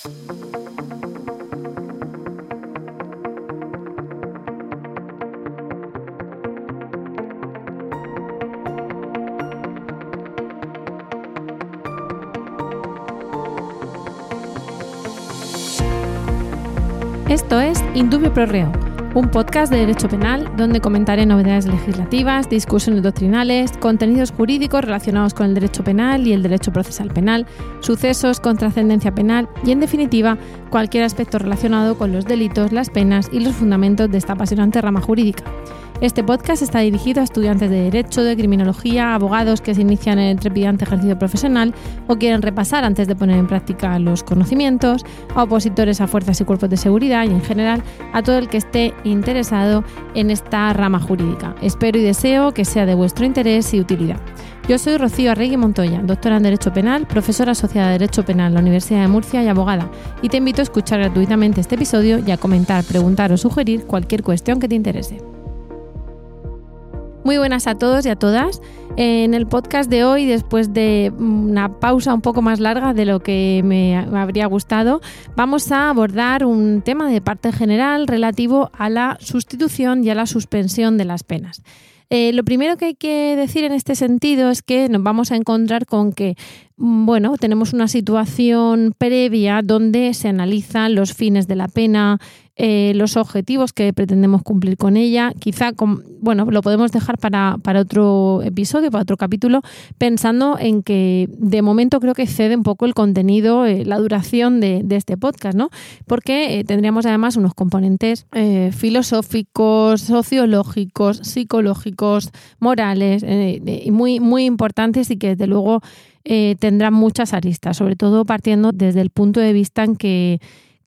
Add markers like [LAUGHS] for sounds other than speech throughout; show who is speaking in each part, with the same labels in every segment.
Speaker 1: Esto es Indubio Pro Reo, un podcast de Derecho Penal donde comentaré novedades legislativas, discusiones doctrinales, contenidos jurídicos relacionados con el derecho penal y el derecho procesal penal, sucesos con trascendencia penal y, en definitiva, cualquier aspecto relacionado con los delitos, las penas y los fundamentos de esta apasionante rama jurídica. Este podcast está dirigido a estudiantes de Derecho, de Criminología, abogados que se inician en el trepidante ejercicio profesional o quieren repasar antes de poner en práctica los conocimientos, a opositores a fuerzas y cuerpos de seguridad y en general a todo el que esté interesado en esta rama jurídica. Espero y deseo que sea de vuestro interés y utilidad. Yo soy Rocío Arregui Montoya, doctora en Derecho Penal, profesora asociada de Derecho Penal en la Universidad de Murcia y abogada, y te invito a escuchar gratuitamente este episodio y a comentar, preguntar o sugerir cualquier cuestión que te interese. Muy buenas a todos y a todas. En el podcast de hoy, después de una pausa un poco más larga de lo que me habría gustado, vamos a abordar un tema de parte general relativo a la sustitución y a la suspensión de las penas. Eh, lo primero que hay que decir en este sentido es que nos vamos a encontrar con que, mm, bueno, tenemos una situación previa donde se analizan los fines de la pena, eh, los objetivos que pretendemos cumplir con ella. Quizá, bueno, lo podemos dejar para, otro episodio, para otro capítulo, pensando en que de momento creo que cede un poco el contenido, eh, la duración de, este podcast, ¿no? Porque eh, tendríamos además unos componentes filosóficos, sociológicos, psicológicos, morales, muy, muy importantes y que desde luego tendrán muchas aristas, sobre todo partiendo desde el punto de vista en que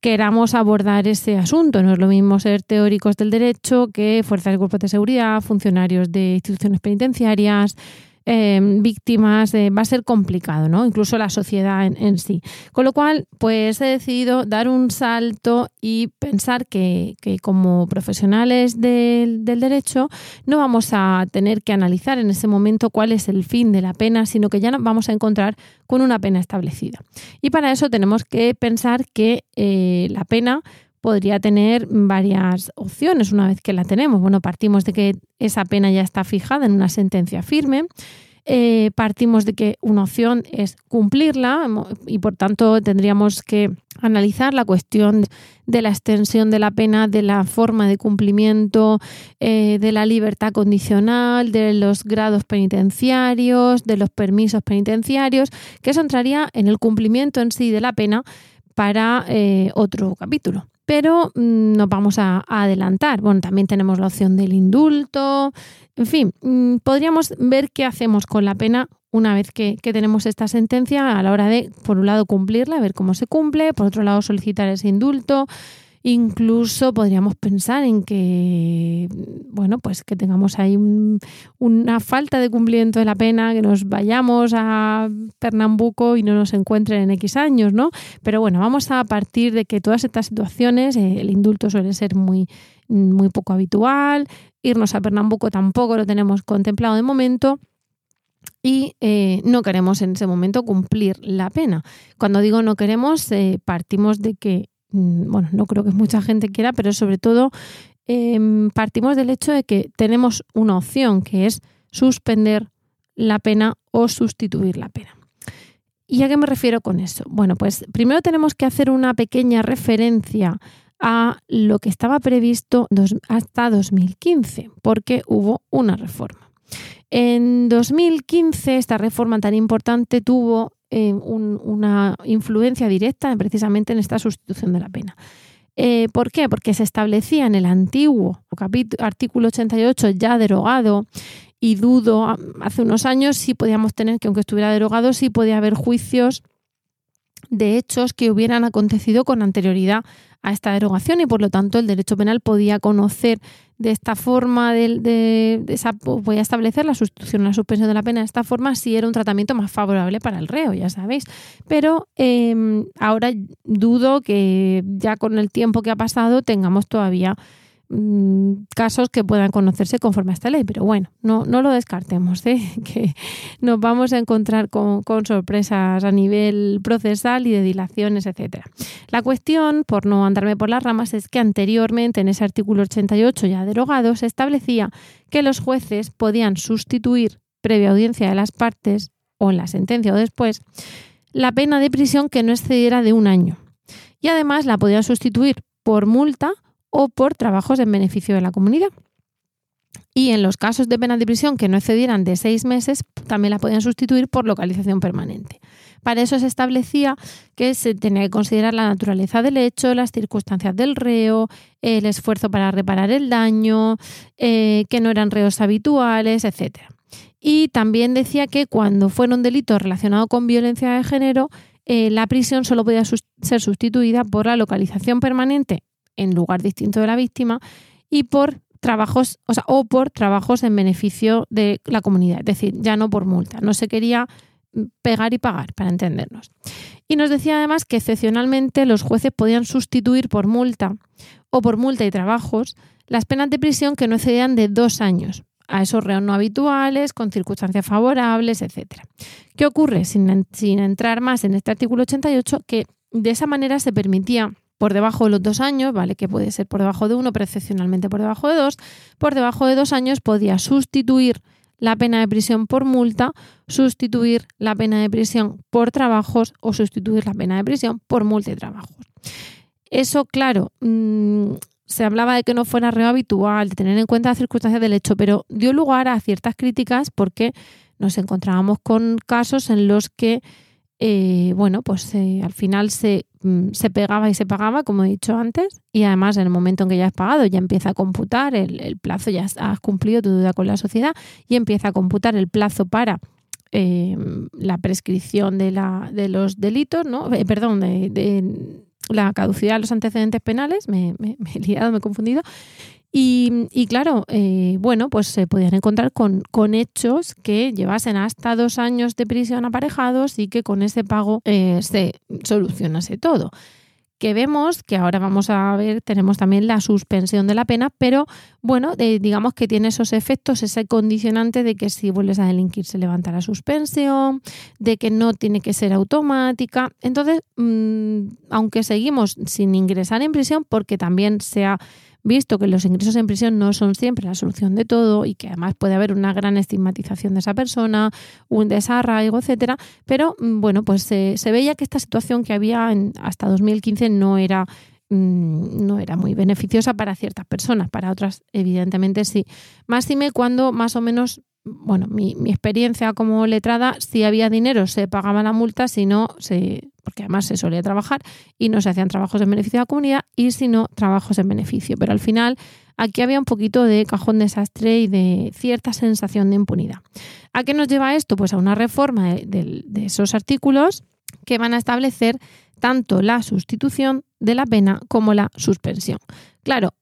Speaker 1: queramos abordar ese asunto. No es lo mismo ser teóricos del derecho que fuerzas de cuerpos de seguridad, funcionarios de instituciones penitenciarias, Em, víctimas, va a ser complicado, ¿no? Incluso la sociedad en, sí. Con lo cual, pues he decidido dar un salto y pensar que, como profesionales del, del, derecho no vamos a tener que analizar en ese momento cuál es el fin de la pena, sino que ya nos vamos a encontrar con una pena establecida. Y para eso tenemos que pensar que eh, la pena podría tener varias opciones una vez que la tenemos. Bueno, partimos de que esa pena ya está fijada en una sentencia firme. Eh, partimos de que una opción es cumplirla y por tanto tendríamos que analizar la cuestión de la extensión de la pena, de la forma de cumplimiento, eh, de la libertad condicional, de los grados penitenciarios, de los permisos penitenciarios, que eso entraría en el cumplimiento en sí de la pena para eh, otro capítulo pero mm, nos vamos a, adelantar. Bueno, también tenemos la opción del indulto. En fin, mm, podríamos ver qué hacemos con la pena una vez que, que, tenemos esta sentencia a la hora de, por un lado, cumplirla, ver cómo se cumple, por otro lado, solicitar ese indulto, Incluso podríamos pensar en que, bueno, pues que tengamos ahí una falta de cumplimiento de la pena, que nos vayamos a Pernambuco y no nos encuentren en X años, ¿no? Pero bueno, vamos a partir de que todas estas situaciones, eh, el indulto suele ser muy, muy poco habitual, irnos a Pernambuco tampoco lo tenemos contemplado de momento y eh, no queremos en ese momento cumplir la pena. Cuando digo no queremos, eh, partimos de que bueno, no creo que mucha gente quiera, pero sobre todo em, partimos del hecho de que tenemos una opción que es suspender la pena o sustituir la pena. ¿Y a qué me refiero con eso? Bueno, pues primero tenemos que hacer una pequeña referencia a lo que estaba previsto hasta 2015, porque hubo una reforma. En 2015 esta reforma tan importante tuvo una influencia directa precisamente en esta sustitución de la pena. Eh, ¿Por qué? Porque se establecía en el antiguo artículo 88 ya derogado y dudo hace unos años si podíamos tener que aunque estuviera derogado sí podía haber juicios de hechos que hubieran acontecido con anterioridad a esta derogación y por lo tanto el derecho penal podía conocer de esta forma, de, esa, voy a establecer la sustitución, la suspensión de la pena de esta forma si era un tratamiento más favorable para el reo, ya sabéis. Pero em, ahora dudo que ya con el tiempo que ha pasado tengamos todavía mm, casos que puedan conocerse conforme a esta ley. Pero bueno, no, no lo descartemos, ¿eh? [LAUGHS] que nos vamos a encontrar con, con, sorpresas a nivel procesal y de dilaciones, etcétera. La cuestión, por no andarme por las ramas, es que anteriormente en ese artículo 88 ya derogado se establecía que los jueces podían sustituir, previa audiencia de las partes o en la sentencia o después, la pena de prisión que no excediera de un año. Y además la podían sustituir por multa o por trabajos en beneficio de la comunidad. Y en los casos de pena de prisión que no excedieran de seis meses, también la podían sustituir por localización permanente. Para eso se establecía que se tenía que considerar la naturaleza del hecho, las circunstancias del reo, el esfuerzo para reparar el daño, eh, que no eran reos habituales, etc. Y también decía que cuando fuera un delito relacionado con violencia de género, eh, la prisión solo podía ser sustituida por la localización permanente en lugar distinto de la víctima y por trabajos, o, sea, o por trabajos en beneficio de la comunidad, es decir, ya no por multa. No se quería mm, pegar y pagar, para entendernos. Y nos decía además que excepcionalmente los jueces podían sustituir por multa o por multa y trabajos las penas de prisión que no excedían de dos años, a esos reos no habituales, con circunstancias favorables, etc. ¿Qué ocurre? Sin, entrar más en este artículo 88, que de esa manera se permitía por debajo de los dos años, ¿vale? Que puede ser por debajo de uno, pero excepcionalmente por debajo de dos, por debajo de dos años podía sustituir la pena de prisión por multa, sustituir la pena de prisión por trabajos o sustituir la pena de prisión por multa y trabajos. Eso, claro, mm, se hablaba de que no fuera reo habitual, de tener en cuenta las circunstancias del hecho, pero dio lugar a ciertas críticas porque nos encontrábamos con casos en los que, eh, bueno, pues eh, al final se, mm, se, pegaba y se pagaba, como he dicho antes, y además en el momento en que ya has pagado ya empieza a computar el, plazo, ya has cumplido tu deuda con la sociedad y empieza a computar el plazo para eh, la prescripción de, la, de los delitos, ¿no? perdón, de la caducidad de los antecedentes penales, me, he liado, me he confundido. Y, claro, eh, bueno, pues se podían encontrar con, con, hechos que llevasen hasta dos años de prisión aparejados y que con ese pago eh, se solucionase todo que vemos, que ahora vamos a ver, tenemos también la suspensión de la pena, pero bueno, digamos que tiene esos efectos, ese condicionante de que si vuelves a delinquir se levanta la suspensión, de que no tiene que ser automática. Entonces, mm, aunque seguimos sin ingresar en prisión, porque también se ha visto que los ingresos en prisión no son siempre la solución de todo y que además puede haber una gran estigmatización de esa persona, un desarraigo, etcétera, pero mm, bueno, pues se, veía que esta situación que había en, hasta 2015 no era mm, no era muy beneficiosa para ciertas personas, para otras evidentemente sí. Más me cuando más o menos bueno, mi, experiencia como letrada, si había dinero se pagaba la multa, si no, se, porque además se solía trabajar y no se hacían trabajos en beneficio de la comunidad y si no, trabajos en beneficio. Pero al final aquí había un poquito de cajón desastre y de cierta sensación de impunidad. ¿A qué nos lleva esto? Pues a una reforma de esos artículos que van a establecer tanto la sustitución de la pena como la suspensión. Claro,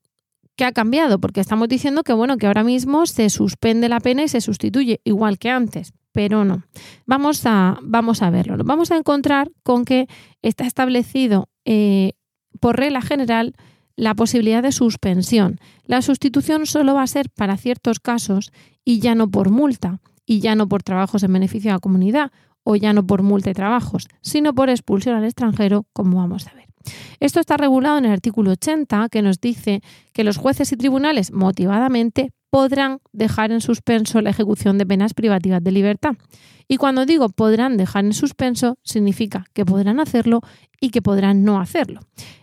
Speaker 1: ¿Qué ha cambiado? Porque estamos diciendo que bueno, que ahora mismo se suspende la pena y se sustituye igual que antes, pero no. Vamos a, vamos a verlo. Vamos a encontrar con que está establecido eh, por regla general la posibilidad de suspensión. La sustitución solo va a ser para ciertos casos y ya no por multa y ya no por trabajos en beneficio de la comunidad o ya no por multa y trabajos, sino por expulsión al extranjero, como vamos a ver. Esto está regulado en el artículo 80, que nos dice que los jueces y tribunales, motivadamente, podrán dejar en suspenso la ejecución de penas privativas de libertad. Y cuando digo podrán dejar en suspenso, significa que podrán hacerlo y que podrán no hacerlo.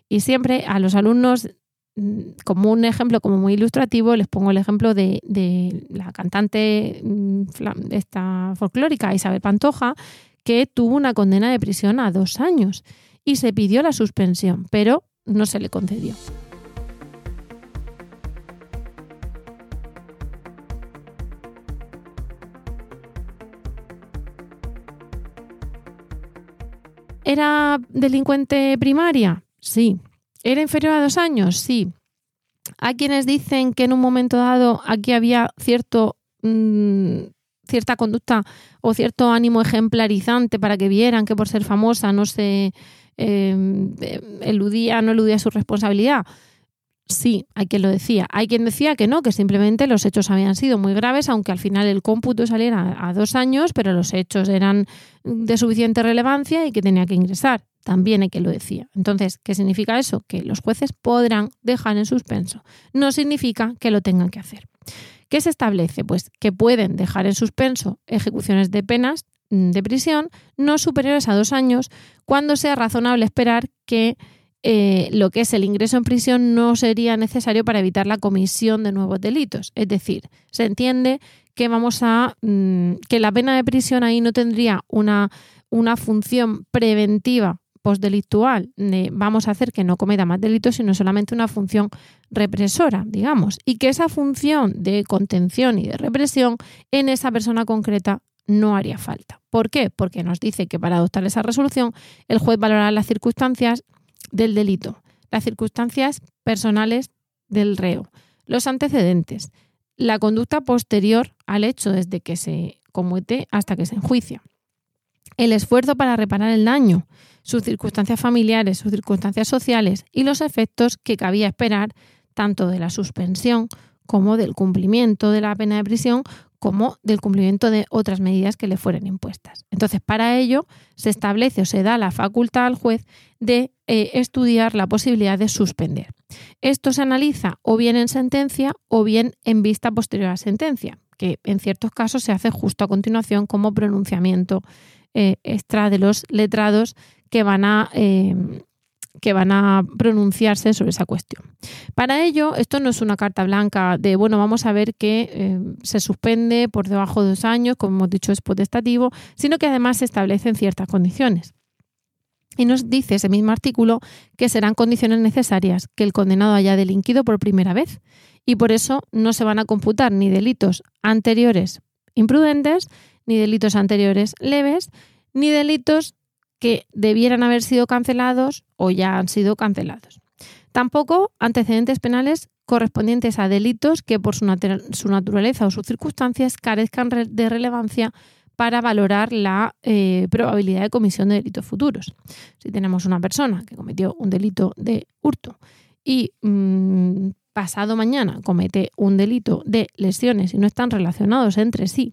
Speaker 1: Y siempre a los alumnos, mm, como un ejemplo como muy ilustrativo, les pongo el ejemplo de, la cantante mm, esta folclórica Isabel Pantoja, que tuvo una condena de prisión a dos años y se pidió la suspensión, pero no se le concedió. ¿Era delincuente primaria? Sí. ¿Era inferior a dos años? Sí. Hay quienes dicen que en un momento dado aquí había cierto, mm, cierta conducta o cierto ánimo ejemplarizante para que vieran que por ser famosa no se Em, eludía, no eludía su responsabilidad. Sí, hay quien lo decía. Hay quien decía que no, que simplemente los hechos habían sido muy graves, aunque al final el cómputo saliera a dos años, pero los hechos eran de suficiente relevancia y que tenía que ingresar. También hay quien lo decía. Entonces, ¿qué significa eso? Que los jueces podrán dejar en suspenso. No significa que lo tengan que hacer. ¿Qué se establece? Pues que pueden dejar en suspenso ejecuciones de penas de prisión no superiores a dos años cuando sea razonable esperar que eh, lo que es el ingreso en prisión no sería necesario para evitar la comisión de nuevos delitos. Es decir, se entiende que vamos a mm, que la pena de prisión ahí no tendría una, una función preventiva postdelictual de vamos a hacer que no cometa más delitos, sino solamente una función represora, digamos, y que esa función de contención y de represión en esa persona concreta no haría falta. ¿Por qué? Porque nos dice que para adoptar esa resolución el juez valorará las circunstancias del delito, las circunstancias personales del reo, los antecedentes, la conducta posterior al hecho desde que se comete hasta que se enjuicia, el esfuerzo para reparar el daño, sus circunstancias familiares, sus circunstancias sociales y los efectos que cabía esperar tanto de la suspensión como del cumplimiento de la pena de prisión como del cumplimiento de otras medidas que le fueran impuestas. Entonces, para ello se establece o se da la facultad al juez de eh, estudiar la posibilidad de suspender. Esto se analiza o bien en sentencia o bien en vista posterior a la sentencia, que en ciertos casos se hace justo a continuación como pronunciamiento eh, extra de los letrados que van a eh, que van a pronunciarse sobre esa cuestión. Para ello, esto no es una carta blanca de, bueno, vamos a ver que eh, se suspende por debajo de dos años, como hemos dicho, es potestativo, sino que además se establecen ciertas condiciones. Y nos dice ese mismo artículo que serán condiciones necesarias que el condenado haya delinquido por primera vez y por eso no se van a computar ni delitos anteriores imprudentes, ni delitos anteriores leves, ni delitos que debieran haber sido cancelados o ya han sido cancelados. Tampoco antecedentes penales correspondientes a delitos que por su, naturaleza o sus circunstancias carezcan de relevancia para valorar la eh, probabilidad de comisión de delitos futuros. Si tenemos una persona que cometió un delito de hurto y mm, pasado mañana comete un delito de lesiones y no están relacionados entre sí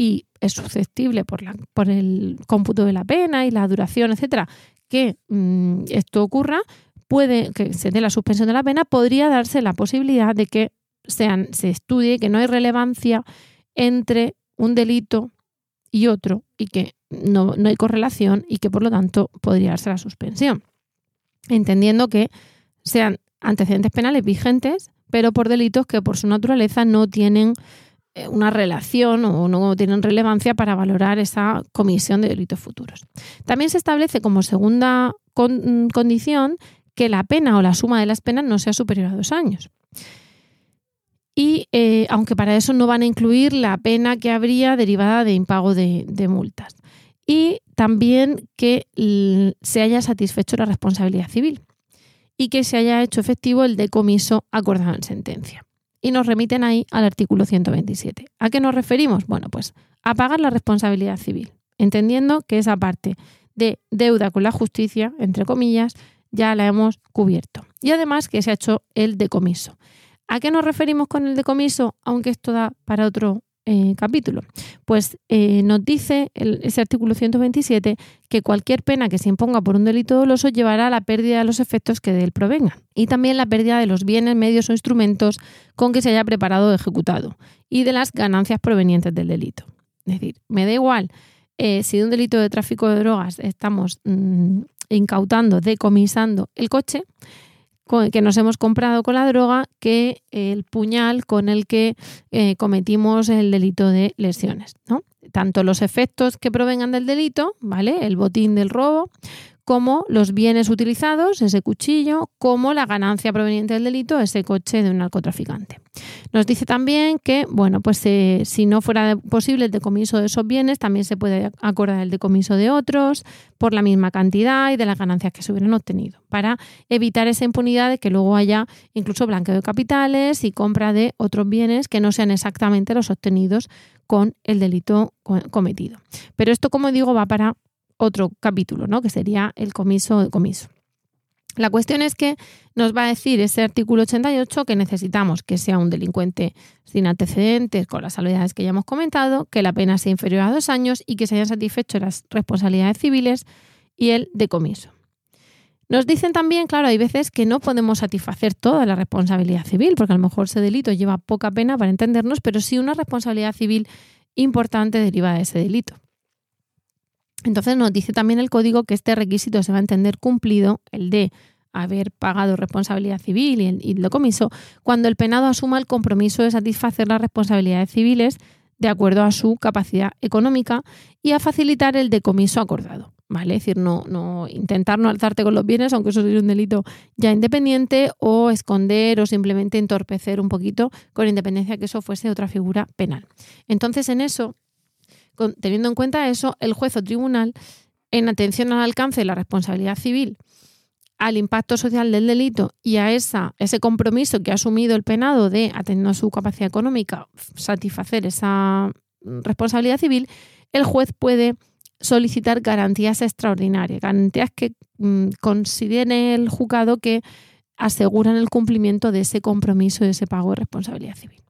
Speaker 1: y es susceptible por, el cómputo de la pena y la duración, etcétera, que mm, esto ocurra, puede que se dé la suspensión de la pena, podría darse la posibilidad de que sean, se estudie que no hay relevancia entre un delito y otro y que no, no hay correlación y que por lo tanto podría darse la suspensión. Entendiendo que sean antecedentes penales vigentes, pero por delitos que por su naturaleza no tienen una relación o no tienen relevancia para valorar esa comisión de delitos futuros. También se establece como segunda mm, condición que la pena o la suma de las penas no sea superior a dos años. Y eh, aunque para eso no van a incluir la pena que habría derivada de impago de multas. Y también que se haya satisfecho la responsabilidad civil y que se haya hecho efectivo el decomiso acordado en sentencia y nos remiten ahí al artículo 127. ¿A qué nos referimos? Bueno, pues a pagar la responsabilidad civil, entendiendo que esa parte de deuda con la justicia, entre comillas, ya la hemos cubierto. Y además que se ha hecho el decomiso. ¿A qué nos referimos con el decomiso? Aunque esto da para otro eh, capítulo. Pues eh, nos dice ese artículo 127 que cualquier pena que se imponga por un delito doloso llevará a la pérdida de los efectos que de él provengan y también la pérdida de los bienes, medios o instrumentos con que se haya preparado o ejecutado y de las ganancias provenientes del delito. Es decir, me da igual eh, si de un delito de tráfico de drogas estamos mm, incautando, decomisando el coche, que nos hemos comprado con la droga que el puñal con el que eh, cometimos el delito de lesiones. Tanto los efectos que provengan del delito, ¿vale? El botín del robo, como los bienes utilizados, ese cuchillo, como la ganancia proveniente del delito, ese coche de un narcotraficante. Nos dice también que, bueno, pues eh, si no fuera posible el decomiso de esos bienes, también se puede acordar el decomiso de otros por la misma cantidad y de las ganancias que se hubieran obtenido, para evitar esa impunidad de que luego haya incluso blanqueo de capitales y compra de otros bienes que no sean exactamente los obtenidos con el delito cometido. Pero esto, como digo, va para otro capítulo, ¿no? que sería el comiso de comiso. La cuestión es que nos va a decir ese artículo 88 que necesitamos que sea un delincuente sin antecedentes, con las salvedades que ya hemos comentado, que la pena sea inferior a dos años y que se hayan satisfecho las responsabilidades civiles y el decomiso. Nos dicen también, claro, hay veces que no podemos satisfacer toda la responsabilidad civil, porque a lo mejor ese delito lleva poca pena para entendernos, pero sí una responsabilidad civil importante deriva de ese delito. Entonces nos dice también el código que este requisito se va a entender cumplido, el de haber pagado responsabilidad civil y el, y decomiso, cuando el penado asuma el compromiso de satisfacer las responsabilidades civiles de acuerdo a su capacidad económica y a facilitar el decomiso acordado. ¿Vale? Es decir, no, no intentar no alzarte con los bienes, aunque eso sería un delito ya independiente, o esconder o simplemente entorpecer un poquito, con independencia que eso fuese otra figura penal. Entonces, en eso, teniendo en cuenta eso, el juez o tribunal, en atención al alcance de la responsabilidad civil, al impacto social del delito y a esa, ese compromiso que ha asumido el penado de, atendiendo a su capacidad económica, satisfacer esa responsabilidad civil, el juez puede solicitar garantías extraordinarias, garantías que mm, considere el juzgado que aseguran el cumplimiento de ese compromiso, de ese pago de responsabilidad civil.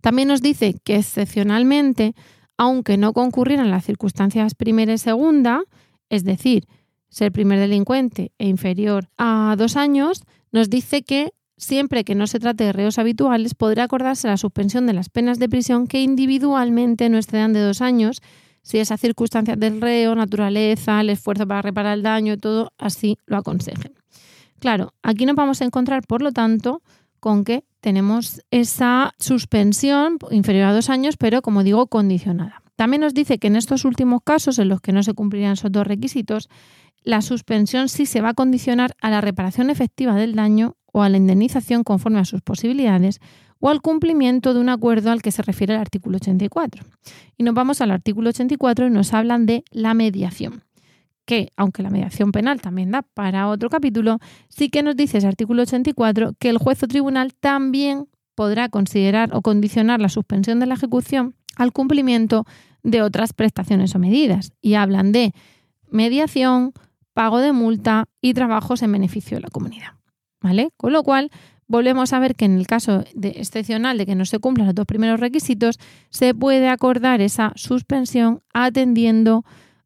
Speaker 1: También nos dice que excepcionalmente aunque no concurrieran las circunstancias primera y segunda, es decir, ser primer delincuente e inferior a dos años, nos dice que siempre que no se trate de reos habituales, podrá acordarse la suspensión de las penas de prisión que individualmente no excedan de dos años, si esas circunstancias del reo, naturaleza, el esfuerzo para reparar el daño, todo así lo aconsejen. Claro, aquí nos vamos a encontrar, por lo tanto, con que tenemos esa suspensión inferior a dos años, pero como digo, condicionada. También nos dice que en estos últimos casos, en los que no se cumplirían esos dos requisitos, la suspensión sí se va a condicionar a la reparación efectiva del daño o a la indemnización conforme a sus posibilidades o al cumplimiento de un acuerdo al que se refiere el artículo 84. Y nos vamos al artículo 84 y nos hablan de la mediación que, aunque la mediación penal también da para otro capítulo, sí que nos dice ese artículo 84 que el juez o tribunal también podrá considerar o condicionar la suspensión de la ejecución al cumplimiento de otras prestaciones o medidas. Y hablan de mediación, pago de multa y trabajos en beneficio de la comunidad. ¿Vale? Con lo cual, volvemos a ver que en el caso de excepcional de que no se cumplan los dos primeros requisitos, se puede acordar esa suspensión atendiendo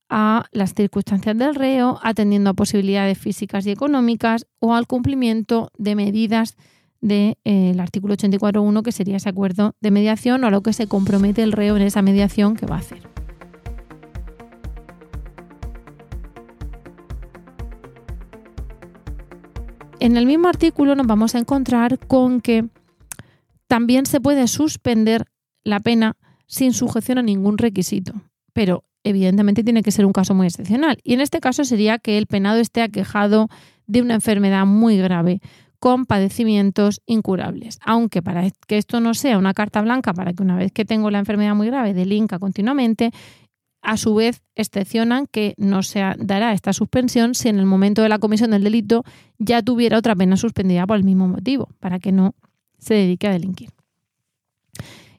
Speaker 1: a las circunstancias del reo, atendiendo a posibilidades físicas y económicas o al cumplimiento de medidas del de, eh, artículo 84.1, que sería ese acuerdo de mediación o a lo que se compromete el reo en esa mediación que va a hacer. En el mismo artículo nos vamos a encontrar con que también se puede suspender la pena sin sujeción a ningún requisito, pero evidentemente tiene que ser un caso muy excepcional. Y en este caso sería que el penado esté aquejado de una enfermedad muy grave con padecimientos incurables. Aunque para que esto no sea una carta blanca para que una vez que tengo la enfermedad muy grave delinca continuamente, a su vez excepcionan que no se dará esta suspensión si en el momento de la comisión del delito ya tuviera otra pena suspendida por el mismo motivo, para que no se dedique a delinquir.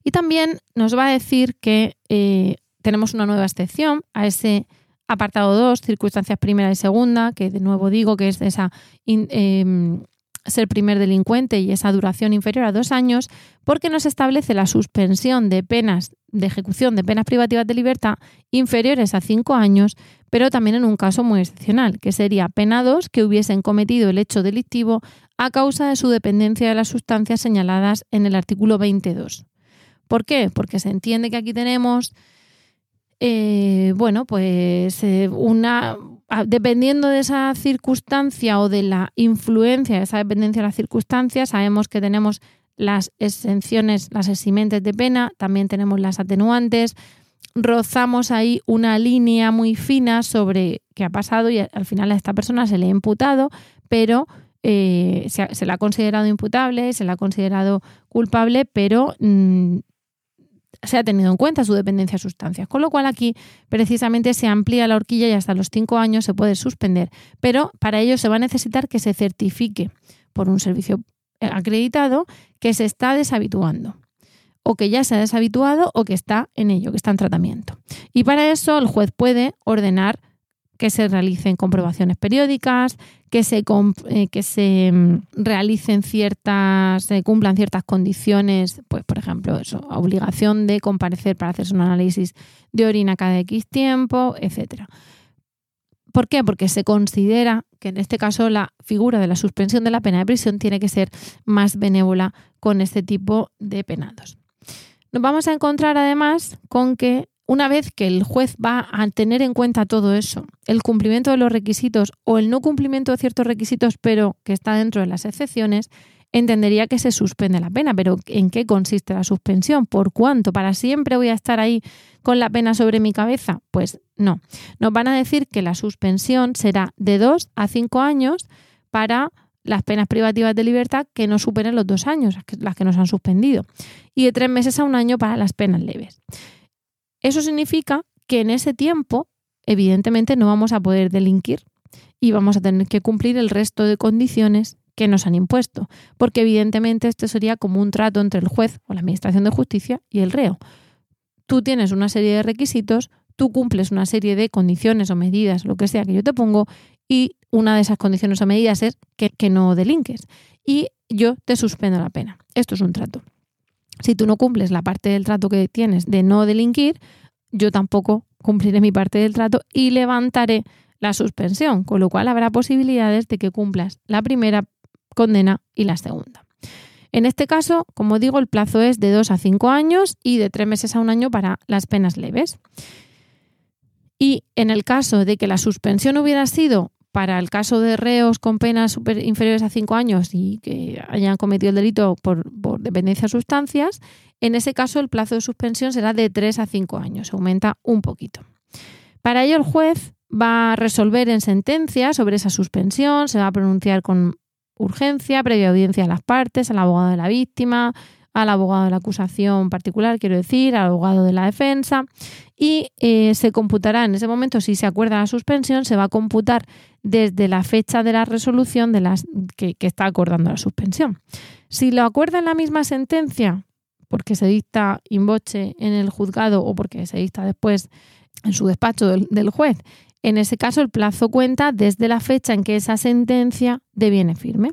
Speaker 1: Y también nos va a decir que eh, tenemos una nueva excepción a ese apartado 2, circunstancias primera y segunda, que de nuevo digo que es esa em, ser primer delincuente y esa duración inferior a dos años, porque nos establece la suspensión de penas de ejecución de penas privativas de libertad inferiores a cinco años, pero también en un caso muy excepcional, que sería penados que hubiesen cometido el hecho delictivo a causa de su dependencia de las sustancias señaladas en el artículo 22. ¿Por qué? Porque se entiende que aquí tenemos eh, bueno, pues eh, una dependiendo de esa circunstancia o de la influencia de esa dependencia de las circunstancias, sabemos que tenemos las exenciones, las eximentes de pena, también tenemos las atenuantes, rozamos ahí una línea muy fina sobre qué ha pasado y al final a esta persona se le ha imputado, pero eh, se, le ha considerado imputable, se le ha considerado culpable, pero mm, se ha tenido en cuenta su dependencia a sustancias. Con lo cual aquí precisamente se amplía la horquilla y hasta los cinco años se puede suspender. Pero para ello se va a necesitar que se certifique por un servicio acreditado que se está deshabituando o que ya se ha deshabituado o que está en ello, que está en tratamiento. Y para eso el juez puede ordenar que se realicen comprobaciones periódicas, que se, eh, que se mm, realicen ciertas, se cumplan ciertas condiciones, pues por ejemplo, eso, obligación de comparecer para hacerse un análisis de orina cada X tiempo, etcétera. ¿Por qué? Porque se considera que en este caso la figura de la suspensión de la pena de prisión tiene que ser más benévola con este tipo de penados. Nos vamos a encontrar además con que una vez que el juez va a tener en cuenta todo eso, el cumplimiento de los requisitos o el no cumplimiento de ciertos requisitos, pero que está dentro de las excepciones, entendería que se suspende la pena. Pero ¿en qué consiste la suspensión? ¿Por cuánto? ¿Para siempre voy a estar ahí con la pena sobre mi cabeza? Pues no. Nos van a decir que la suspensión será de dos a cinco años para las penas privativas de libertad que no superen los dos años, las que nos han suspendido, y de tres meses a un año para las penas leves. Eso significa que en ese tiempo, evidentemente, no vamos a poder delinquir y vamos a tener que cumplir el resto de condiciones que nos han impuesto, porque evidentemente esto sería como un trato entre el juez o la Administración de Justicia y el reo. Tú tienes una serie de requisitos, tú cumples una serie de condiciones o medidas, lo que sea que yo te pongo, y una de esas condiciones o medidas es que, que no delinques. Y yo te suspendo la pena. Esto es un trato. Si tú no cumples la parte del trato que tienes de no delinquir, yo tampoco cumpliré mi parte del trato y levantaré la suspensión, con lo cual habrá posibilidades de que cumplas la primera condena y la segunda. En este caso, como digo, el plazo es de 2 a 5 años y de 3 meses a un año para las penas leves. Y en el caso de que la suspensión hubiera sido para el caso de reos con penas inferiores a 5 años y que hayan cometido el delito por, dependencia de sustancias, en ese caso el plazo de suspensión será de 3 a 5 años, aumenta un poquito. Para ello el juez va a resolver en sentencia sobre esa suspensión, se va a pronunciar con urgencia, previa audiencia a las partes, al abogado de la víctima, al abogado de la acusación particular, quiero decir, al abogado de la defensa, y eh, se computará en ese momento, si se acuerda la suspensión, se va a computar desde la fecha de la resolución de las, que, está acordando la suspensión. Si lo acuerda en la misma sentencia, porque se dicta in voce en el juzgado o porque se dicta después en su despacho del juez en ese caso, el plazo cuenta desde la fecha en que esa sentencia deviene firme.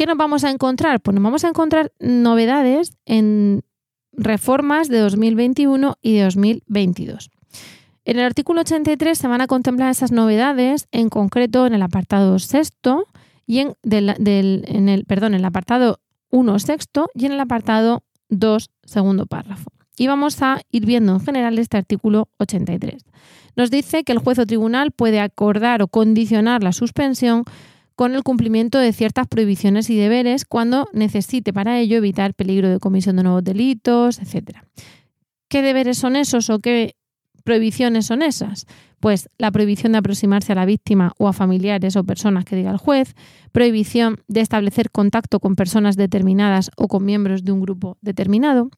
Speaker 1: ¿Qué nos vamos a encontrar? Pues nos vamos a encontrar novedades en reformas de 2021 y de 2022. En el artículo 83 se van a contemplar esas novedades, en concreto en el apartado sexto y en, en el, perdón, el apartado 1 sexto y en el apartado 2 segundo párrafo. Y vamos a ir viendo en general este artículo 83 nos dice que el juez o tribunal puede acordar o condicionar la suspensión con el cumplimiento de ciertas prohibiciones y deberes cuando necesite para ello evitar peligro de comisión de nuevos delitos, etc. ¿Qué deberes son esos o qué prohibiciones son esas? Pues la prohibición de aproximarse a la víctima o a familiares o personas que diga el juez, prohibición de establecer contacto con personas determinadas o con miembros de un grupo determinado,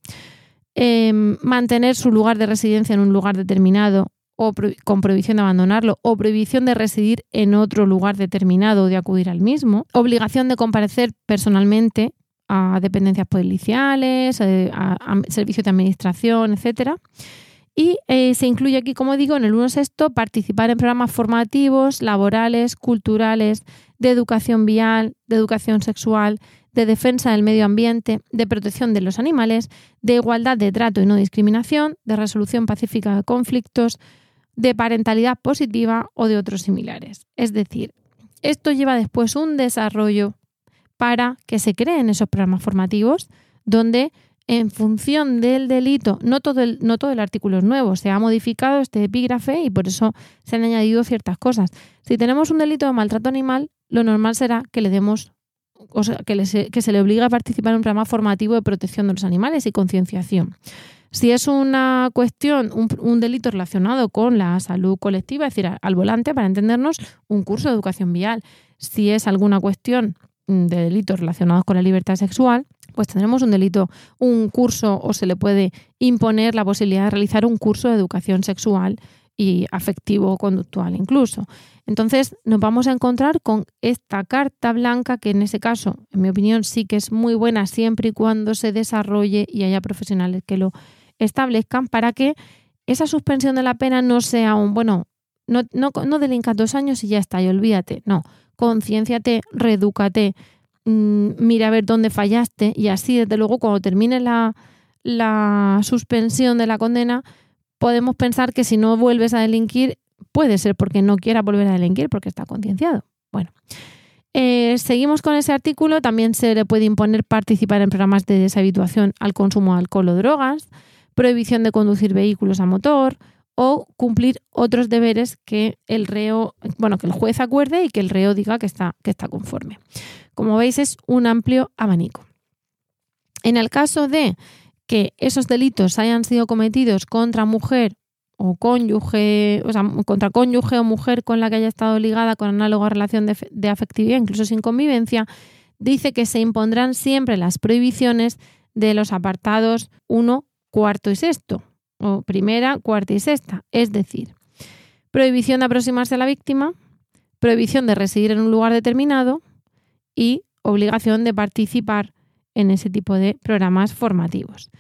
Speaker 1: em, mantener su lugar de residencia en un lugar determinado o con prohibición de abandonarlo o prohibición de residir en otro lugar determinado o de acudir al mismo, obligación de comparecer personalmente a dependencias policiales, eh, a, servicios de administración, etc. Y eh, se incluye aquí, como digo, en el 1 sexto, participar en programas formativos, laborales, culturales, de educación vial, de educación sexual, de defensa del medio ambiente, de protección de los animales, de igualdad de trato y no discriminación, de resolución pacífica de conflictos, de parentalidad positiva o de otros similares. Es decir, esto lleva después un desarrollo para que se creen esos programas formativos donde en función del delito, no todo el, no todo el artículo es nuevo, se ha modificado este epígrafe y por eso se han añadido ciertas cosas. Si tenemos un delito de maltrato animal, lo normal será que le demos o sea, que, que se le obligue a participar en un programa formativo de protección de los animales y concienciación. Si es una cuestión, un, delito relacionado con la salud colectiva, es decir, al volante, para entendernos, un curso de educación vial. Si es alguna cuestión mm, de delitos relacionados con la libertad sexual, pues tendremos un delito, un curso o se le puede imponer la posibilidad de realizar un curso de educación sexual y afectivo conductual incluso. Entonces nos vamos a encontrar con esta carta blanca que en ese caso, en mi opinión, sí que es muy buena siempre y cuando se desarrolle y haya profesionales que lo establezcan para que esa suspensión de la pena no sea un, bueno, No, no, no delinca dos años y ya está, y olvídate. No, concienciate, reedúcate, mm, mira a ver dónde fallaste y así, desde luego, cuando termine la, la suspensión de la condena, podemos pensar que si no vuelves a delinquir, puede ser porque no quiera volver a delinquir, porque está concienciado. Bueno, eh, seguimos con ese artículo. También se le puede imponer participar en programas de deshabituación al consumo de alcohol o drogas, prohibición de conducir vehículos a motor o cumplir otros deberes que el reo, bueno, que el juez acuerde y que el reo diga que está, que está conforme. Como veis, es un amplio abanico. En el caso de que esos delitos hayan sido cometidos contra mujer o cónyuge, o sea, contra cónyuge o mujer con la que haya estado ligada con análoga relación de, de, afectividad, incluso sin convivencia, dice que se impondrán siempre las prohibiciones de los apartados 1, cuarto y sexto, o primera, cuarta y sexta, es decir, prohibición de aproximarse a la víctima, prohibición de residir en un lugar determinado y obligación de participar en ese tipo de programas formativos.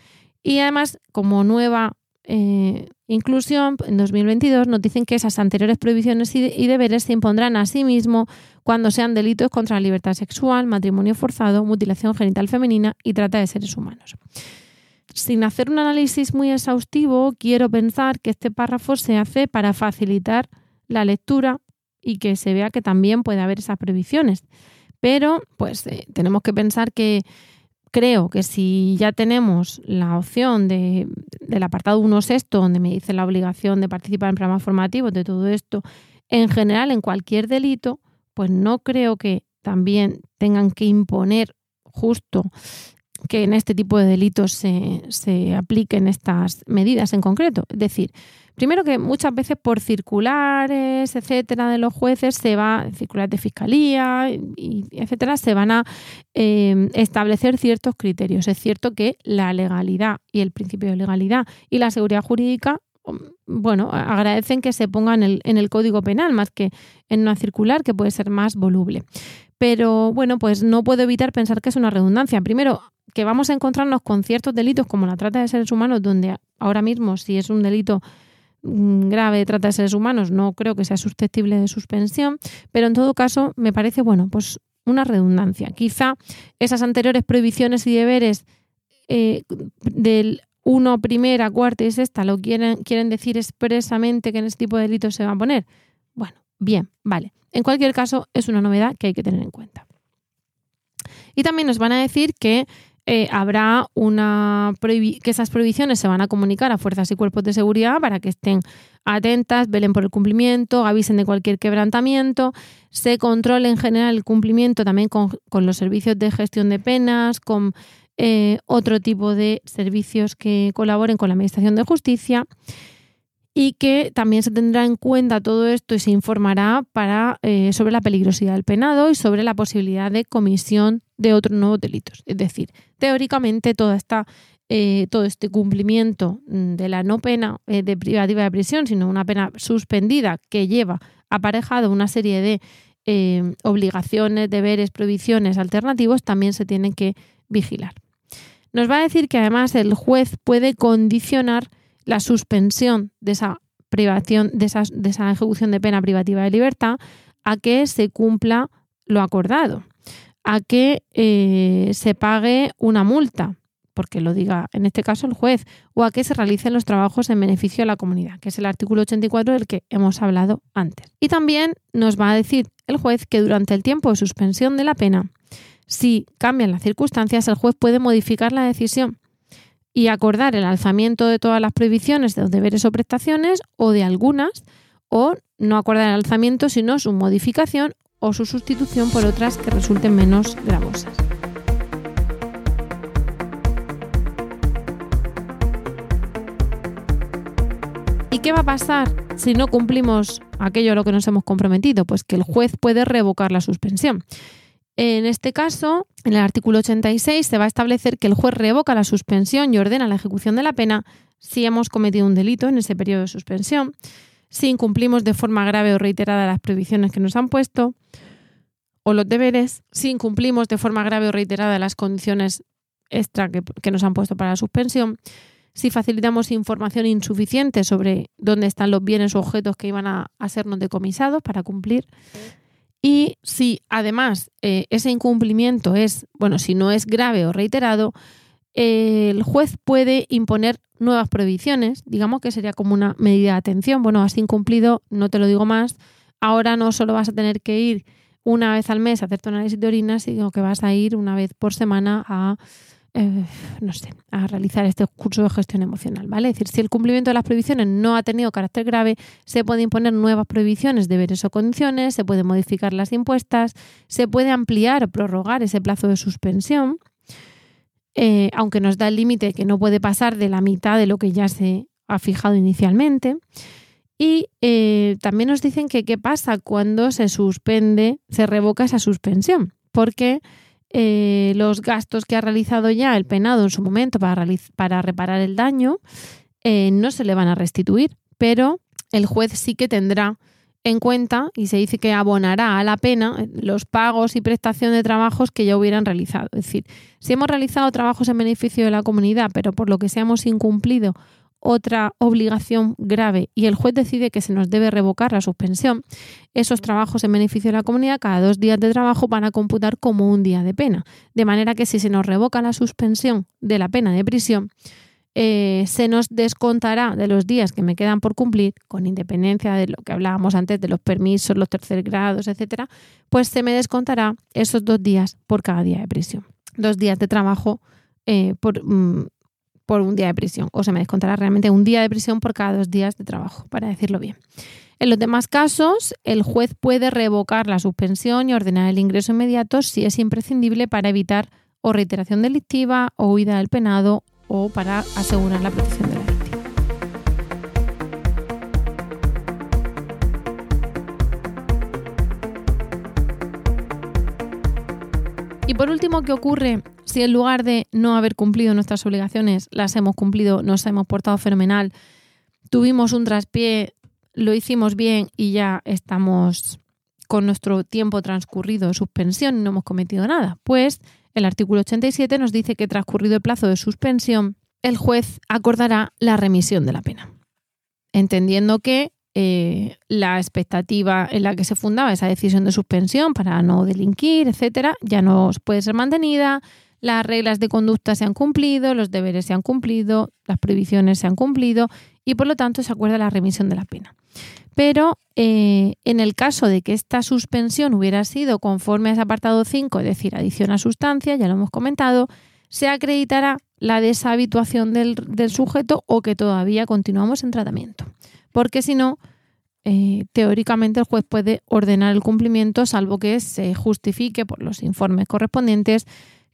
Speaker 1: Y además, como nueva eh, inclusión, en 2022 nos dicen que esas anteriores prohibiciones y, deberes se impondrán a sí mismo cuando sean delitos contra la libertad sexual, matrimonio forzado, mutilación genital femenina y trata de seres humanos. Sin hacer un análisis muy exhaustivo, quiero pensar que este párrafo se hace para facilitar la lectura y que se vea que también puede haber esas prohibiciones. Pero, pues, eh, tenemos que pensar que creo que si ya tenemos la opción de, del apartado 1 sexto, donde me dice la obligación de participar en programas formativos, de todo esto, en general, en cualquier delito, pues no creo que también tengan que imponer justo que en este tipo de delitos se, se apliquen estas medidas en concreto. Es decir, Primero que muchas veces por circulares, etcétera, de los jueces se va, circulares de fiscalía, y, etcétera, se van a em, establecer ciertos criterios. Es cierto que la legalidad y el principio de legalidad y la seguridad jurídica bueno, agradecen que se ponga en el, en el Código Penal más que en una circular que puede ser más voluble. Pero bueno, pues no puedo evitar pensar que es una redundancia. Primero, que vamos a encontrarnos con ciertos delitos como la trata de seres humanos, donde ahora mismo si es un delito Mm, grave trata de seres humanos, no creo que sea susceptible de suspensión, pero en todo caso me parece, bueno, pues una redundancia. Quizá esas anteriores prohibiciones y deberes eh, del 1, primera, cuarta y sexta lo quieren, quieren decir expresamente que en este tipo de delitos se va a poner. Bien, vale. En cualquier caso, es una novedad que hay que tener en cuenta. Y también nos van a decir que eh, habrá una que esas prohibiciones se van a comunicar a fuerzas y cuerpos de seguridad para que estén atentas, velen por el cumplimiento, avisen de cualquier quebrantamiento, se controle en general el cumplimiento también con, los servicios de gestión de penas, con eh, otro tipo de servicios que colaboren con la Administración de Justicia y que también se tendrá en cuenta todo esto y se informará para, eh, sobre la peligrosidad del penado y sobre la posibilidad de comisión de otros nuevos delitos. Es decir, teóricamente toda esta, eh, todo este cumplimiento mm, de la no pena eh, de privativa de prisión, sino una pena suspendida que lleva aparejado una serie de obligaciones, deberes, prohibiciones alternativos, también se tienen que vigilar. Nos va a decir que además el juez puede condicionar la suspensión de esa privación, de esa, de esa ejecución de pena privativa de libertad, a que se cumpla lo acordado, a que eh, se pague una multa, porque lo diga en este caso el juez, o a que se realicen los trabajos en beneficio de la comunidad, que es el artículo 84 del que hemos hablado antes. Y también nos va a decir el juez que durante el tiempo de suspensión de la pena, si cambian las circunstancias, el juez puede modificar la decisión y acordar el alzamiento de todas las prohibiciones de los deberes o prestaciones o de algunas, o no acordar el alzamiento, sino su modificación o su sustitución por otras que resulten menos gravosas. ¿Y qué va a pasar si no cumplimos aquello a lo que nos hemos comprometido? Pues que el juez puede revocar la suspensión. En este caso, en el artículo 86 se va a establecer que el juez revoca la suspensión y ordena la ejecución de la pena si hemos cometido un delito en ese periodo de suspensión, si incumplimos de forma grave o reiterada las prohibiciones que nos han puesto o los deberes, si incumplimos de forma grave o reiterada las condiciones extra que, nos han puesto para la suspensión, si facilitamos información insuficiente sobre dónde están los bienes o objetos que iban a, sernos decomisados para cumplir. Y si además eh, ese incumplimiento es, bueno, si no es grave o reiterado, el juez puede imponer nuevas prohibiciones, digamos que sería como una medida de atención. Bueno, has incumplido, no te lo digo más, ahora no solo vas a tener que ir una vez al mes a hacerte un análisis de orina, sino que vas a ir una vez por semana a, eh, no sé, a realizar este curso de gestión emocional, ¿vale? Es decir, si el cumplimiento de las prohibiciones no ha tenido carácter grave, se puede imponer nuevas prohibiciones, deberes o condiciones, se puede modificar las impuestas, se puede ampliar o prorrogar ese plazo de suspensión, eh, aunque nos da el límite que no puede pasar de la mitad de lo que ya se ha fijado inicialmente. Y eh, también nos dicen que qué pasa cuando se suspende, se revoca esa suspensión, porque eh, los gastos que ha realizado ya el penado en su momento para, para reparar el daño no se le van a restituir, pero el juez sí que tendrá en cuenta y se dice que abonará a la pena eh, los pagos y prestación de trabajos que ya hubieran realizado. Es decir, si hemos realizado trabajos en beneficio de la comunidad, pero por lo que seamos incumplido otra obligación grave y el juez decide que se nos debe revocar la suspensión, esos trabajos en beneficio de la comunidad cada dos días de trabajo van a computar como un día de pena. De manera que si se nos revoca la suspensión de la pena de prisión, eh, se nos descontará de los días que me quedan por cumplir, con independencia de lo que hablábamos antes de los permisos, los tercer grados, etcétera, pues se me descontará esos dos días por cada día de prisión. Dos días de trabajo eh, por, mm, por un día de prisión, o se me descontará realmente un día de prisión por cada dos días de trabajo, para decirlo bien. En los demás casos, el juez puede revocar la suspensión y ordenar el ingreso inmediato si es imprescindible para evitar o reiteración delictiva o huida del penado o para asegurar la protección de Y por último, ¿qué ocurre si en lugar de no haber cumplido nuestras obligaciones, las hemos cumplido, nos hemos portado fenomenal, tuvimos un traspié, lo hicimos bien y ya estamos con nuestro tiempo transcurrido de suspensión y no hemos cometido nada? Pues el artículo 87 nos dice que transcurrido el plazo de suspensión, el juez acordará la remisión de la pena, entendiendo que eh, la expectativa en la que se fundaba esa decisión de suspensión para no delinquir, etcétera, ya no puede ser mantenida, las reglas de conducta se han cumplido, los deberes se han cumplido, las prohibiciones se han cumplido y por lo tanto se acuerda la remisión de la pena. Pero eh, en el caso de que esta suspensión hubiera sido conforme a ese apartado 5, es decir, adición a sustancia, ya lo hemos comentado, se acreditará la deshabituación del, sujeto o que todavía continuamos en tratamiento. Porque si no, eh, teóricamente el juez puede ordenar el cumplimiento salvo que se justifique por los informes correspondientes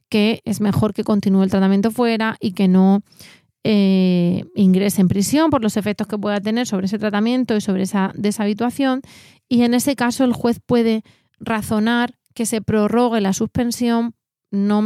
Speaker 1: que es mejor que continúe el tratamiento fuera y que no eh, ingrese en prisión por los efectos que pueda tener sobre ese tratamiento y sobre esa deshabituación. Y en ese caso el juez puede razonar que se prorrogue la suspensión no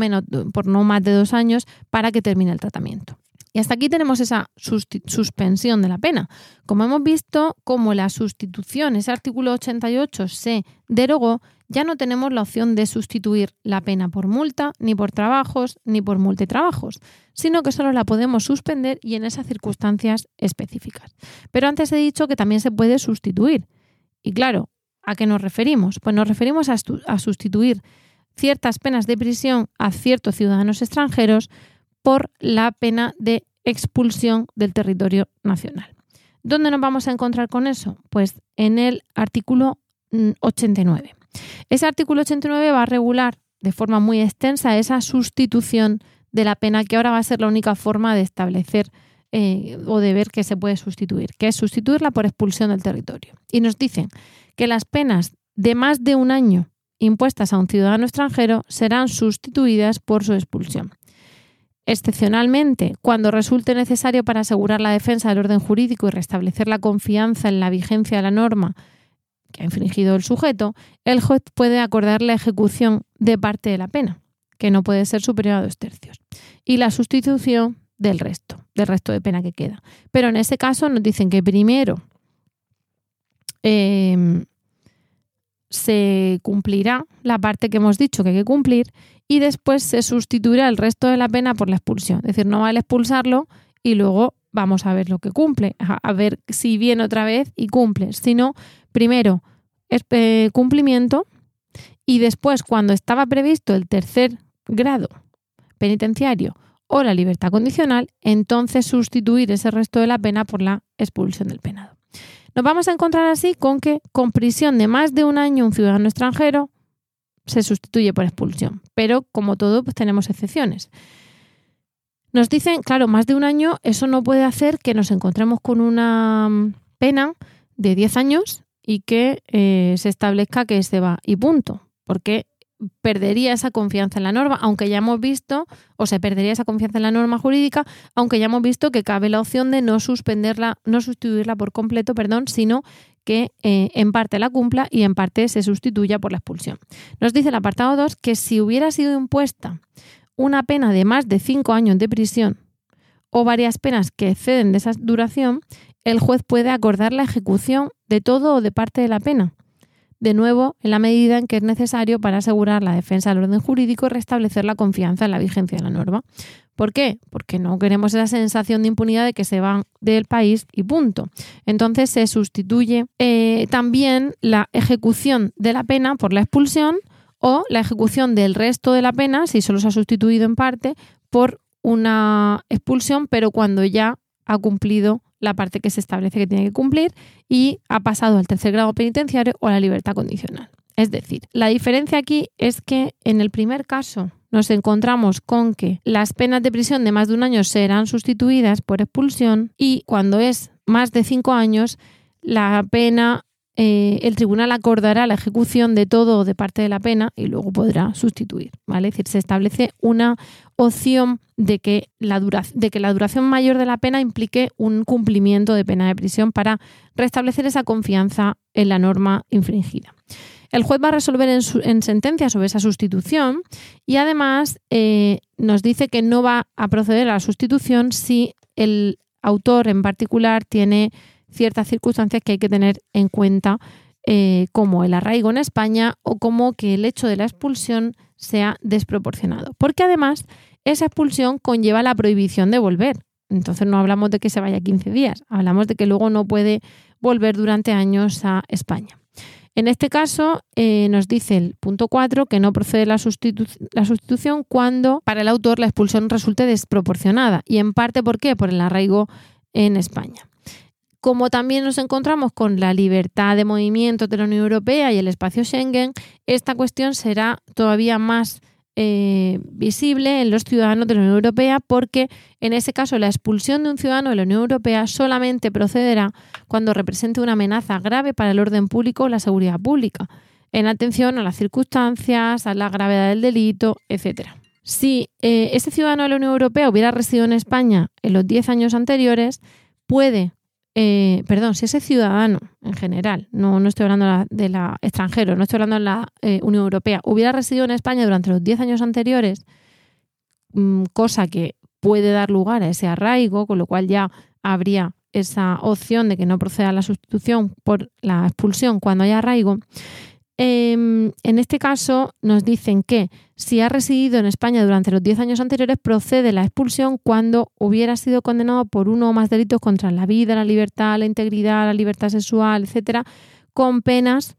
Speaker 1: por no más de dos años para que termine el tratamiento. Y hasta aquí tenemos esa suspensión de la pena. Como hemos visto, como la sustitución, ese artículo 88 se derogó, ya no tenemos la opción de sustituir la pena por multa, ni por trabajos, ni por multitrabajos, sino que solo la podemos suspender y en esas circunstancias específicas. Pero antes he dicho que también se puede sustituir. Y claro, ¿a qué nos referimos? Pues nos referimos a sustituir ciertas penas de prisión a ciertos ciudadanos extranjeros por la pena de expulsión del territorio nacional. ¿Dónde nos vamos a encontrar con eso? Pues en el artículo 89. Mm, Ese artículo 89 va a regular de forma muy extensa esa sustitución de la pena que ahora va a ser la única forma de establecer eh, o de ver que se puede sustituir, que es sustituirla por expulsión del territorio. Y nos dicen que las penas de más de un año impuestas a un ciudadano extranjero serán sustituidas por su expulsión. Excepcionalmente, cuando resulte necesario para asegurar la defensa del orden jurídico y restablecer la confianza en la vigencia de la norma que ha infringido el sujeto, el juez puede acordar la ejecución de parte de la pena, que no puede ser superior a dos tercios, y la sustitución del resto, del resto de pena que queda. Pero en ese caso nos dicen que primero eh, se cumplirá la parte que hemos dicho que hay que cumplir y después se sustituirá el resto de la pena por la expulsión. Es decir, no vale expulsarlo y luego vamos a ver lo que cumple, a, ver si viene otra vez y cumple. Si no, primero es eh, cumplimiento y después, cuando estaba previsto el tercer grado penitenciario o la libertad condicional, entonces sustituir ese resto de la pena por la expulsión del penado. Nos vamos a encontrar así con que con prisión de más de un año un ciudadano extranjero se sustituye por expulsión, pero como todo pues tenemos excepciones. Nos dicen, claro, más de un año, eso no puede hacer que nos encontremos con una mm, pena de 10 años y que eh, se establezca que se va y punto, porque perdería esa confianza en la norma, aunque ya hemos visto, o se perdería esa confianza en la norma jurídica, aunque ya hemos visto que cabe la opción de no suspenderla, no sustituirla por completo, perdón, sino que eh, en parte la cumpla y en parte se sustituya por la expulsión. Nos dice el apartado 2 que si hubiera sido impuesta una pena de más de cinco años de prisión o varias penas que exceden de esa duración, el juez puede acordar la ejecución de todo o de parte de la pena. De nuevo, en la medida en que es necesario para asegurar la defensa del orden jurídico y restablecer la confianza en la vigencia de la norma. ¿Por qué? Porque no queremos esa sensación de impunidad de que se van del país y punto. Entonces se sustituye eh, también la ejecución de la pena por la expulsión o la ejecución del resto de la pena, si solo se ha sustituido en parte, por una expulsión, pero cuando ya ha cumplido la parte que se establece que tiene que cumplir y ha pasado al tercer grado penitenciario o a la libertad condicional. Es decir, la diferencia aquí es que en el primer caso nos encontramos con que las penas de prisión de más de un año serán sustituidas por expulsión y cuando es más de cinco años la pena eh, el tribunal acordará la ejecución de todo o de parte de la pena y luego podrá sustituir. ¿vale? Es decir, se establece una opción de que, la duración mayor de la pena implique un cumplimiento de pena de prisión para restablecer esa confianza en la norma infringida. El juez va a resolver en, sentencia sobre esa sustitución y además eh, nos dice que no va a proceder a la sustitución si el autor en particular tiene ciertas circunstancias que hay que tener en cuenta, eh, como el arraigo en España o como que el hecho de la expulsión sea desproporcionado. Porque además esa expulsión conlleva la prohibición de volver. Entonces no hablamos de que se vaya 15 días, hablamos de que luego no puede volver durante años a España. En este caso, eh, nos dice el punto 4 que no procede la, la, sustitución cuando para el autor la expulsión resulte desproporcionada. Y en parte, ¿por qué? Por el arraigo en España. Como también nos encontramos con la libertad de movimiento de la Unión Europea y el espacio Schengen, esta cuestión será todavía más eh, visible en los ciudadanos de la Unión Europea porque en ese caso la expulsión de un ciudadano de la Unión Europea solamente procederá cuando represente una amenaza grave para el orden público o la seguridad pública, en atención a las circunstancias, a la gravedad del delito, etc. Si eh, ese ciudadano de la Unión Europea hubiera residido en España en los 10 años anteriores, puede eh, perdón, si ese ciudadano en general, no, no estoy hablando de la, extranjero, no estoy hablando de la eh, Unión Europea, hubiera residido en España durante los 10 años anteriores, mm, cosa que puede dar lugar a ese arraigo, con lo cual ya habría esa opción de que no proceda la sustitución por la expulsión cuando haya arraigo, Em, en este caso nos dicen que si ha residido en España durante los 10 años anteriores, procede la expulsión cuando hubiera sido condenado por uno o más delitos contra la vida, la libertad, la integridad, la libertad sexual, etcétera, con penas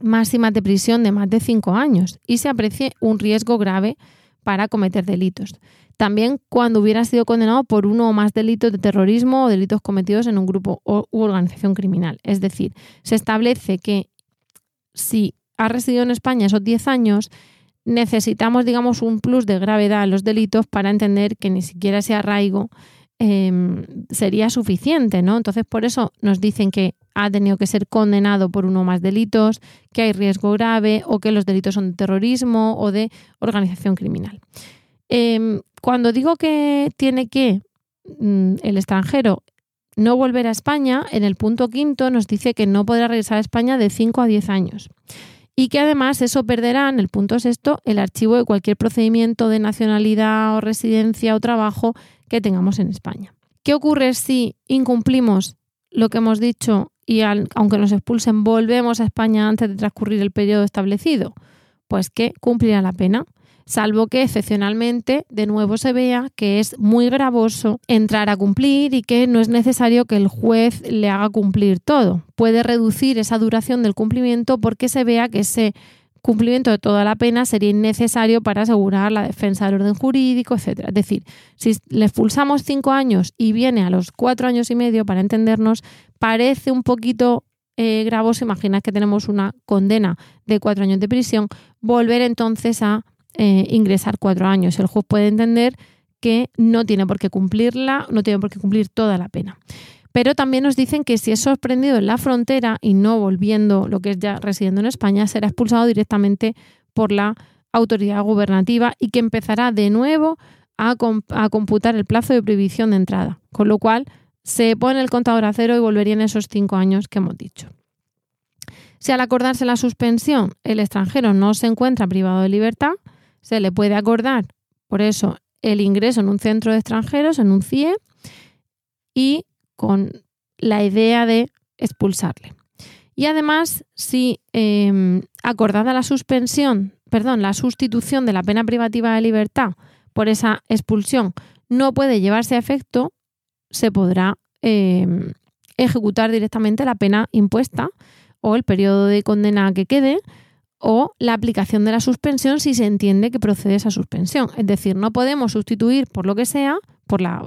Speaker 1: máximas de prisión de más de 5 años y se aprecie un riesgo grave para cometer delitos. También cuando hubiera sido condenado por uno o más delitos de terrorismo o delitos cometidos en un grupo u organización criminal. Es decir, se establece que si ha residido en España esos 10 años, necesitamos, digamos, un plus de gravedad en los delitos para entender que ni siquiera ese arraigo em, sería suficiente, ¿no? Entonces, por eso nos dicen que ha tenido que ser condenado por uno o más delitos, que hay riesgo grave o que los delitos son de terrorismo o de organización criminal. Em, cuando digo que tiene que mm, el extranjero no volver a España, en el punto quinto nos dice que no podrá regresar a España de 5 a 10 años. Y que además eso perderá, en el punto sexto, el archivo de cualquier procedimiento de nacionalidad o residencia o trabajo que tengamos en España. ¿Qué ocurre si incumplimos lo que hemos dicho y aunque nos expulsen volvemos a España antes de transcurrir el periodo establecido? Pues que cumplirá la pena. Salvo que excepcionalmente de nuevo se vea que es muy gravoso entrar a cumplir y que no es necesario que el juez le haga cumplir todo. Puede reducir esa duración del cumplimiento porque se vea que ese cumplimiento de toda la pena sería innecesario para asegurar la defensa del orden jurídico, etc. Es decir, si le expulsamos cinco años y viene a los cuatro años y medio, para entendernos, parece un poquito eh, gravoso. Imaginad que tenemos una condena de cuatro años de prisión, volver entonces a eh, ingresar cuatro años. El juez puede entender que no tiene por qué cumplirla, no tiene por qué cumplir toda la pena. Pero también nos dicen que si es sorprendido en la frontera y no volviendo, lo que es ya residiendo en España, será expulsado directamente por la autoridad gubernativa y que empezará de nuevo a, a computar el plazo de prohibición de entrada. Con lo cual se pone el contador a cero y volverían esos cinco años que hemos dicho. Si al acordarse la suspensión el extranjero no se encuentra privado de libertad, se le puede acordar, por eso, el ingreso en un centro de extranjeros, en un CIE, y con la idea de expulsarle. Y además, si em, acordada la suspensión, perdón, la sustitución de la pena privativa de libertad por esa expulsión no puede llevarse a efecto, se podrá em, ejecutar directamente la pena impuesta o el periodo de condena que quede o la aplicación de la suspensión si se entiende que procede esa suspensión. Es decir, no podemos sustituir por lo que sea por, la,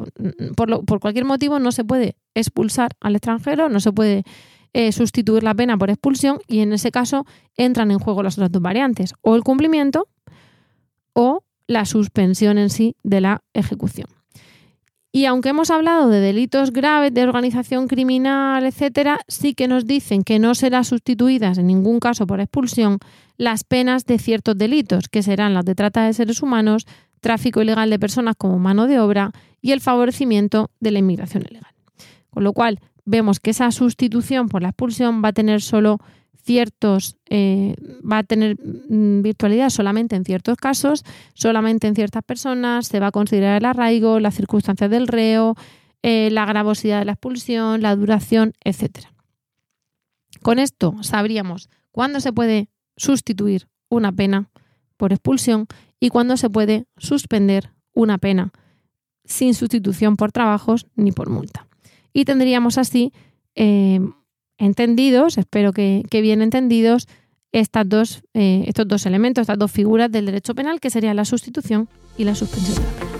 Speaker 1: por, por cualquier motivo no se puede expulsar al extranjero, no se puede eh, sustituir la pena por expulsión y en ese caso entran en juego las otras dos variantes, o el cumplimiento o la suspensión en sí de la ejecución. Y aunque hemos hablado de delitos graves de organización criminal, etcétera, sí que nos dicen que no serán sustituidas en ningún caso por expulsión las penas de ciertos delitos, que serán las de trata de seres humanos, tráfico ilegal de personas como mano de obra y el favorecimiento de la inmigración ilegal. Con lo cual, vemos que esa sustitución por la expulsión va a tener solo ciertos, eh, va a tener mm, virtualidad solamente en ciertos casos, solamente en ciertas personas, se va a considerar el arraigo, las circunstancias del reo, eh, la gravosidad de la expulsión, la duración, etc. Con esto sabríamos cuándo se puede sustituir una pena por expulsión y cuándo se puede suspender una pena sin sustitución por trabajos ni por multa. Y tendríamos así eh, entendidos, espero que, bien entendidos, estas dos, eh, estos dos elementos, estas dos figuras del derecho penal, que serían la sustitución y la suspensión.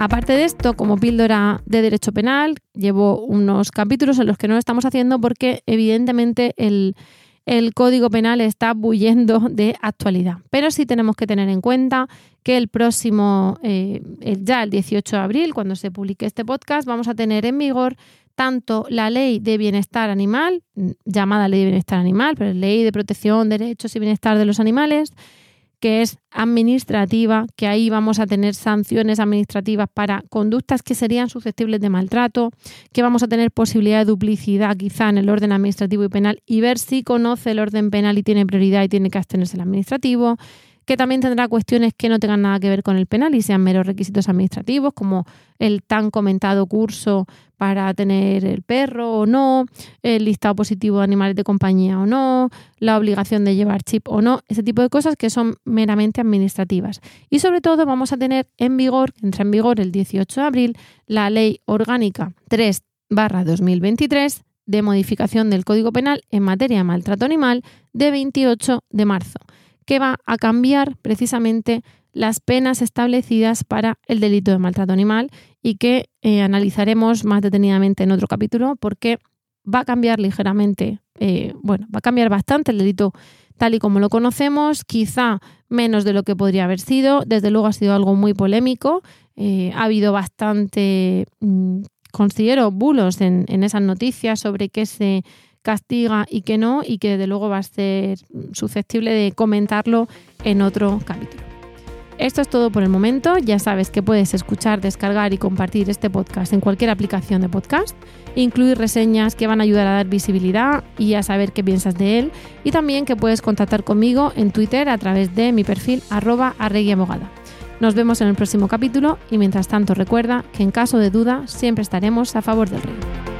Speaker 1: Aparte de esto, como píldora de derecho penal, llevo unos capítulos en los que no lo estamos haciendo porque evidentemente el, código penal está bullendo de actualidad. Pero sí tenemos que tener en cuenta que el próximo, eh, ya el 18 de abril, cuando se publique este podcast, vamos a tener en vigor tanto la ley de bienestar animal, llamada ley de bienestar animal, pero ley de protección, derechos y bienestar de los animales, que es administrativa, que ahí vamos a tener sanciones administrativas para conductas que serían susceptibles de maltrato, que vamos a tener posibilidad de duplicidad quizá en el orden administrativo y penal y ver si conoce el orden penal y tiene prioridad y tiene que abstenerse el administrativo, que también tendrá cuestiones que no tengan nada que ver con el penal y sean meros requisitos administrativos, como el tan comentado curso para tener el perro o no, el listado positivo de animales de compañía o no, la obligación de llevar chip o no, ese tipo de cosas que son meramente administrativas. Y sobre todo vamos a tener en vigor, entra en vigor el 18 de abril, la Ley Orgánica 3 2023 de modificación del Código Penal en materia de maltrato animal de 28 de marzo que va a cambiar precisamente las penas establecidas para el delito de maltrato animal y que eh, analizaremos más detenidamente en otro capítulo porque va a cambiar ligeramente, eh, bueno, va a cambiar bastante el delito tal y como lo conocemos, quizá menos de lo que podría haber sido, desde luego ha sido algo muy polémico, eh, ha habido bastante, mm, considero, bulos en, en esas noticias sobre qué se castiga y que no, y que desde luego va a ser susceptible de comentarlo en otro capítulo. Esto es todo por el momento. Ya sabes que puedes escuchar, descargar y compartir este podcast en cualquier aplicación de podcast, incluir reseñas que van a ayudar a dar visibilidad y a saber qué piensas de él, y también que puedes contactar conmigo en Twitter a través de mi perfil arroba arreguiabogada. Nos vemos en el próximo capítulo y mientras tanto recuerda que en caso de duda siempre estaremos a favor del rey.